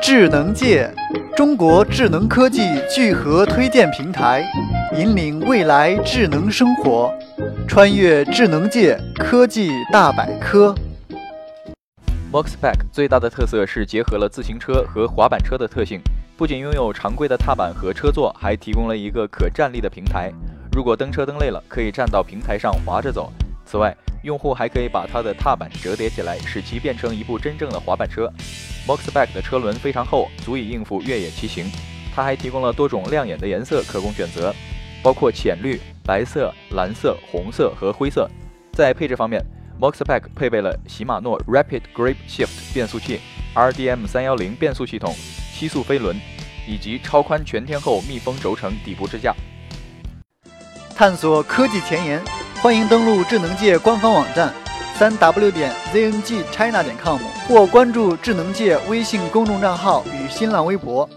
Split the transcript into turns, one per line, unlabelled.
智能界，中国智能科技聚合推荐平台，引领未来智能生活，穿越智能界科技大百科。
Moxpack 最大的特色是结合了自行车和滑板车的特性，不仅拥有常规的踏板和车座，还提供了一个可站立的平台。如果蹬车蹬累了，可以站到平台上滑着走。此外，用户还可以把它的踏板折叠起来，使其变成一部真正的滑板车。Moxpack 的车轮非常厚，足以应付越野骑行。它还提供了多种亮眼的颜色可供选择，包括浅绿、白色、蓝色、红色和灰色。在配置方面，Moxpack 配备了禧玛诺 Rapid Grip Shift 变速器、RDM 三幺零变速系统、七速飞轮，以及超宽全天候密封轴承底部支架。
探索科技前沿，欢迎登录智能界官方网站三 w 点 zngchina 点 com 或关注智能界微信公众账号与新浪微博。